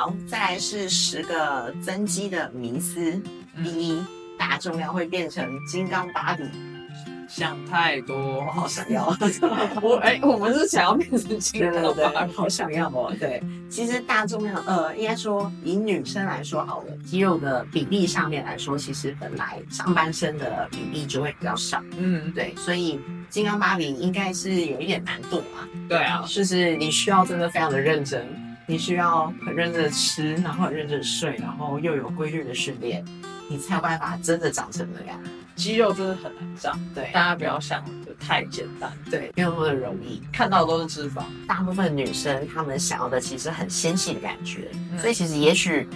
好，再来是十个增肌的迷思。第一，大重量会变成金刚芭比，想太多，好想要。我哎、我们是想要变成金刚芭，比，好想要哦。对，其实大重量，呃，应该说以女生来说好了，肌肉的比例上面来说，其实本来上半身的比例就会比较少。嗯，对，所以金刚芭比应该是有一点难度啊。对啊，就是你需要真的非常的认真，你需要很认真的吃，然后很认真的睡，然后又有规律的训练，你才有办法真的长成那样。肌肉真的很难长，对大家不要想的太简单，对，没有那么容易。看到的都是脂肪。大部分女生她们想要的其实很纤细的感觉，嗯所以其实也许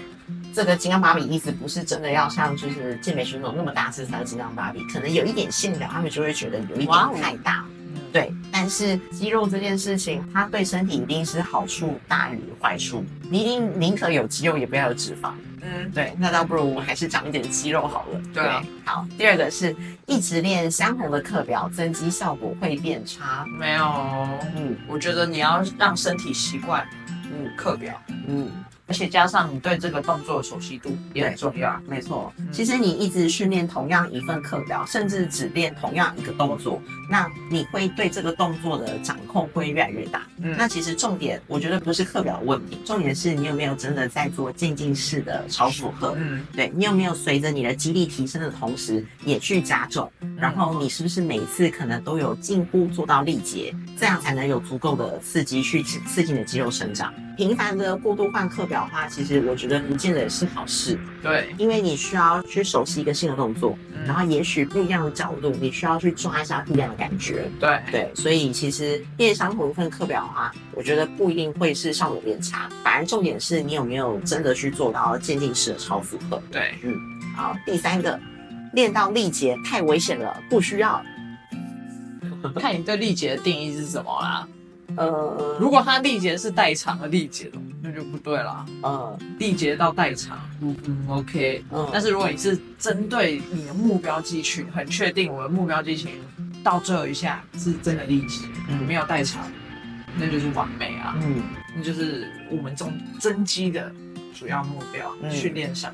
这个金刚芭比意思不是真的要像就是健美选手那么大只才是金刚芭比，可能有一点线条，他们就会觉得有一点太大。嗯，对，但是肌肉这件事情，它对身体一定是好处大于坏处。你一定宁可有肌肉，也不要有脂肪。嗯，对，那倒不如我还是长一点肌肉好了。对啊好。第二个是一直练相同的课表，增肌效果会变差。没有，嗯我觉得你要让身体习惯嗯课表，嗯，而且加上你对这个动作的熟悉度也很重要。没错。嗯其实你一直训练同样一份课表，甚至只练同样一个动作，那你会对这个动作的掌控会越来越大。嗯那其实重点，我觉得不是课表的问题，重点是你有没有真的在做渐进式的超负荷。嗯，对你有没有随着你的肌力提升的同时，也去加重？然后你是不是每次可能都有近乎做到力竭，这样才能有足够的刺激去刺刺激你的肌肉生长？频繁的过度换课表的话，其实我觉得不见得是好事，对，因为你需要去熟悉一个新的动作，嗯然后也许不一样的角度，你需要去抓一下不一样的感觉。对，对，所以其实练相同一份课表的话，我觉得不一定会是效果变差，反而重点是你有没有真的去做到渐进式的超负荷。对，嗯好，第三个，练到力竭太危险了，不需要。看你对力竭的定义是什么啦。呃，如果他力竭是代偿的力竭的，那就不对啦。呃力竭到代偿，嗯嗯，OK。嗯，但是如果你是针对你的目标肌群，很确定我的目标肌群到这一下是真的力竭，嗯。没有代偿，那就是完美啊，嗯。那就是我们增增肌的主要目标，嗯。训练上。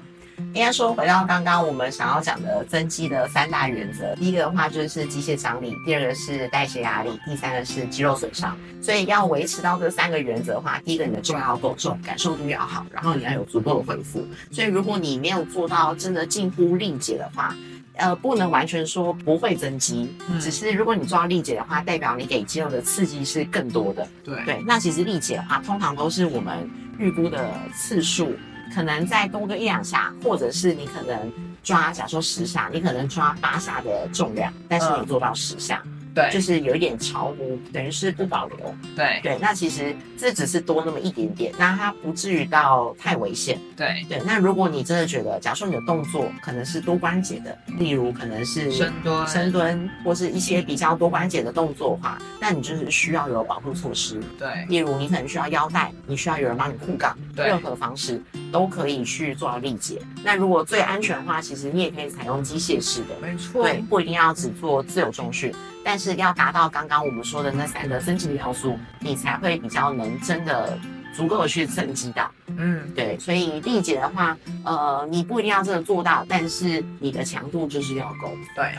应该说回到刚刚我们想要讲的增肌的三大原则，第一个的话就是机械张力，第二个是代谢压力，第三个是肌肉损伤。所以要维持到这三个原则的话，第一个你的重量要够重，感受度要好，然后你要有足够的恢复。所以如果你没有做到真的近乎力竭的话，呃，不能完全说不会增肌，嗯只是如果你做到力竭的话，代表你给肌肉的刺激是更多的。对对，那其实力竭的话，通常都是我们预估的次数，可能再多个一两下，或者是你可能抓，假如说十下，你可能抓八下的重量，但是你嗯。做到十下，对就是有一点超乎，等于是不保留。对对，那其实这只是多那么一点点，那它不至于到太危险。对，对，那如果你真的觉得，假如说你的动作可能是多关节的，例如可能是深蹲，深蹲或是一些比较多关节的动作的话，那你就是需要有保护措施。对例如你可能需要腰带，你需要有人帮你护杠，对任何方式都可以去做到力竭。那如果最安全的话，其实你也可以采用机械式的，没错，对，不一定要只做自由重训，但是要达到刚刚我们说的那三个增肌的要素，你才会比较能真的足够的去增肌到。嗯，对，所以力竭的话，呃，你不一定要真的做到，但是你的强度就是要够。对。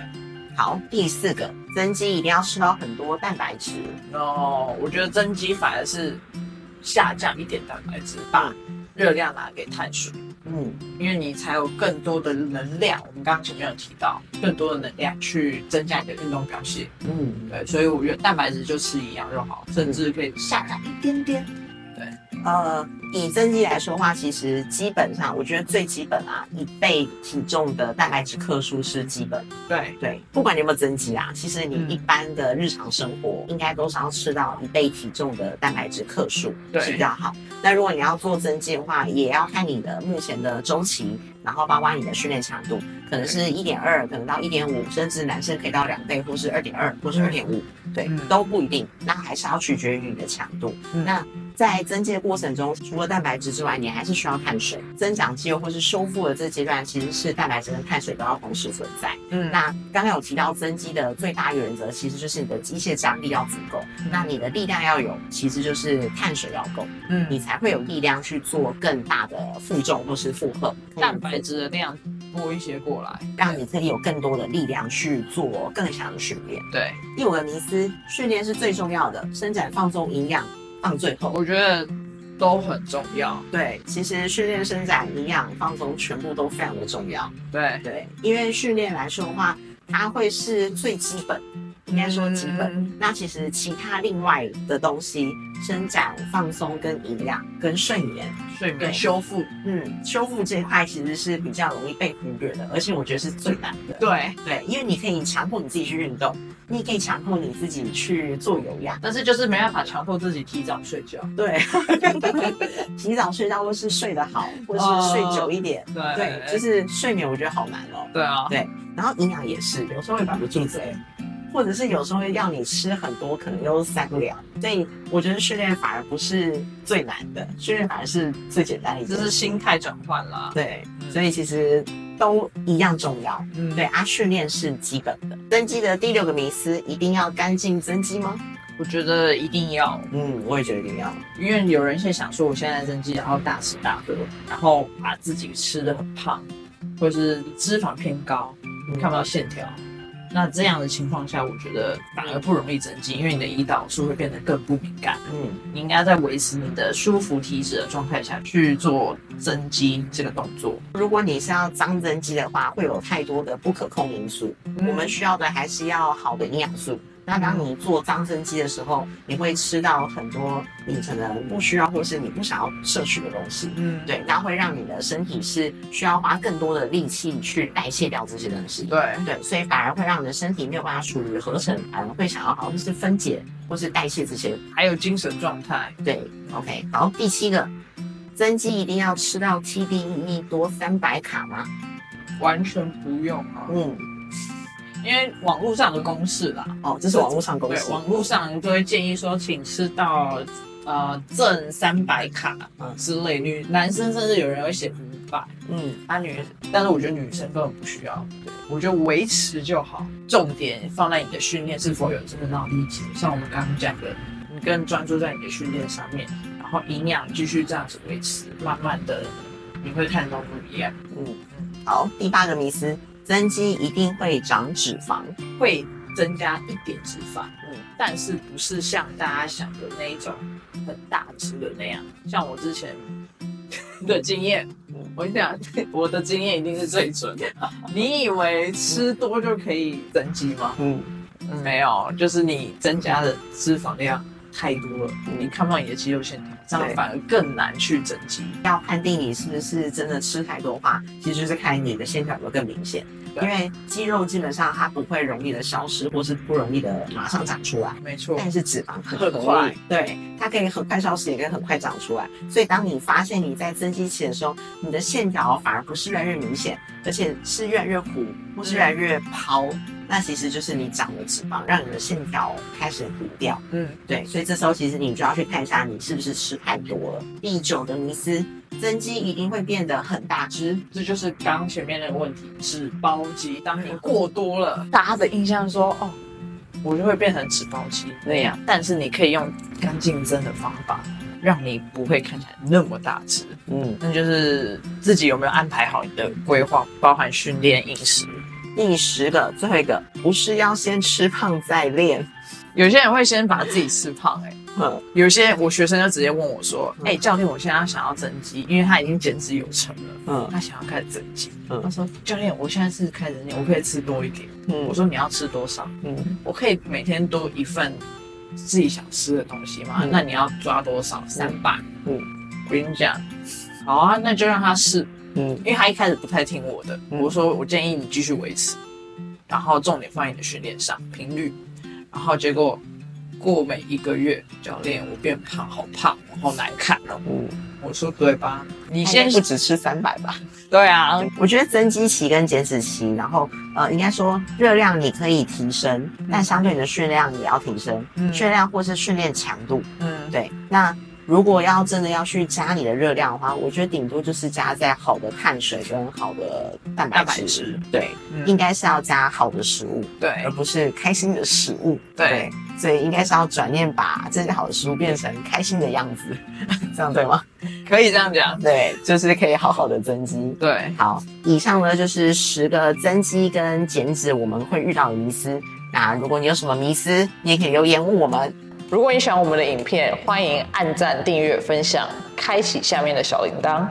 好，第四个，增肌一定要吃到很多蛋白质。哦，我觉得增肌反而是下降一点蛋白质，把热量拿给碳水，嗯因为你才有更多的能量。我们刚刚前面有提到，更多的能量去增加你的运动表现。嗯，对，所以我觉得蛋白质就吃一样就好，甚至可以下降一点点。呃，以增肌来说的话，其实基本上我觉得最基本啊，一倍体重的蛋白质克数是基本。对，对，不管你有没有增肌啊，其实你嗯一般的日常生活应该都是要吃到一倍体重的蛋白质克数对是比较好。那如果你要做增肌的话，也要看你的目前的周期，然后包括你的训练强度，可能是一点二，可能到一点五，甚至男生可以到两倍，或是二点二，或是二点五，对，嗯都不一定。那还是要取决于你的强度。嗯那在增肌的过程中，除了蛋白质之外，你还是需要碳水。增长肌肉或是修复的这阶段，其实是蛋白质跟碳水都要同时存在。嗯，那刚刚有提到增肌的最大原则，其实就是你的机械张力要足够，那你的力量要有，其实就是碳水要够，嗯，你才会有力量去做更大的负重或是负荷。蛋白质的量多一些过来，让你可以有更多的力量去做更强的训练。对，第五个迷思，训练是最重要的，伸展、放松、营养放最后。我觉得都很重要。对，其实训练、伸展、营养、放松，全部都非常的重要。对，对，因为训练来说的话，它会是最基本，应该说基本。嗯那其实其他另外的东西，伸展、放松、跟营养、跟睡眠，睡眠对修复，嗯，修复这一块其实是比较容易被忽略的，而且我觉得是最难的。对，对，因为你可以强迫你自己去运动，你可以强迫你自己去做有氧。但是就是没办法强迫自己提早睡觉。对，提早睡觉或是睡得好，或是睡久一点。对对，就是睡眠，我觉得好难哦。对啊，对，然后营养也是，有时候会管不住嘴，或者是有时候会要你吃很多，可能又塞不了。所以我觉得训练反而不是最难的，训练反而是最简单的一件事。这是心态转换啦。对，嗯所以其实都一样重要。嗯对啊，训练是基本的。增肌的第六个迷思，一定要干净增肌吗？我觉得一定要，嗯，我也觉得一定要。因为有人现在想说，我现在增肌，然后大吃大喝，然后把自己吃的很胖，或是脂肪偏高，你看不到线条。那这样的情况下，我觉得反而不容易增肌，因为你的胰岛素会变得更不敏感。嗯，你应该在维持你的舒服体脂的状态下去做增肌这个动作。如果你是要脏增肌的话，会有太多的不可控因素。我们需要的还是要好的营养素。那当你做脏增肌的时候，你会吃到很多你可能不需要或是你不想要摄取的东西。嗯，对，那会让你的身体是需要花更多的力气去代谢掉这些东西。对，对，所以反而会让你的身体没有办法属于合成，反而会想要好像是分解或是代谢这些。还有精神状态。对，OK，好，第七个，增肌一定要吃到 TDEE 多三百卡吗？完全不用啊，嗯，因为网络上的公式啦，哦，这是网络上公对，式。网络上就会建议说，请吃到呃正三百卡嗯。之类，女男生甚至有人会写五百，嗯，啊女，但是我觉得女生根本不需要，对我觉得维持就好，重点放在你的训练是否有真的脑力气，像我们刚刚讲的，你更专注在你的训练上面，然后营养继续这样子维持，慢慢的你会看到不一样，嗯，好，第八个迷思，增肌一定会长脂肪。会增加一点脂肪。嗯，但是不是像大家想的那一种很大只的那样。像我之前的经验，我跟你讲，我的经验一定是最准的。你以为吃多就可以增肌吗？嗯，没有，就是你增加的脂肪量太多了，你看不到你的肌肉线条，这样反而更难去整肌。要判定你是不是真的吃太多的话，其实就是看你的线条有没有更明显。对因为肌肉基本上它不会容易的消失，或是不容易的马上长出来。没错，但是脂肪很快，对，它可以很快消失，也可以很快长出来。所以当你发现你在增肌期的时候，你的线条反而不是越来越明显，而且是越来越糊，或是越来越抛，那其实就是你长了脂肪，让你的线条开始糊掉。嗯，对，所以这时候其实你就要去看一下你是不是吃太多了。第九个迷思，增肌一定会变得很大只。这就是刚刚前面那个问题，脂包肌。当你过多了，大家的印象说，哦，我就会变成脂包肌那样。但是你可以用干净增的方法，让你不会看起来那么大只。嗯，那就是自己有没有安排好你的规划，包含训练、饮食。第十个，最后一个，不是要先吃胖再练。有些人会先把自己吃胖、欸，嗯有些我学生就直接问我说，嗯哎、教练，我现在想要增肌，因为他已经减脂有成了。嗯他想要开始增肌，嗯他说：“教练，我现在是开始练，我可以吃多一点。”嗯我说：“你要吃多少？嗯我可以每天都一份自己想吃的东西吗？嗯那你要抓多少？三百。嗯我跟你讲，好啊，那就让他试，嗯因为他一开始不太听我的。嗯我说我建议你继续维持，然后重点放在你的训练上，频率。然后结果过每一个月，教练我变胖，好胖，好难看哦。嗯，我说对吧？你你先先不只吃三百吧？对啊，我觉得增肌期跟减脂期，然后呃，应该说热量你可以提升，但相对你的训练量也要提升，嗯训练量或是训练强度。嗯，对，那如果要真的要去加你的热量的话，我觉得顶多就是加在好的碳水跟好的蛋白蛋白质。质对，嗯应该是要加好的食物，对而不是开心的食物。对所以应该是要转念把这些好的食物变成开心的样子，这样对吗？可以这样讲。对，就是可以好好的增肌。对，好，以上呢就是十个增肌跟减脂我们会遇到的迷思。那如果你有什么迷思，你也可以留言问我们。如果你喜欢我们的影片，欢迎按赞、订阅、分享，开启下面的小铃铛。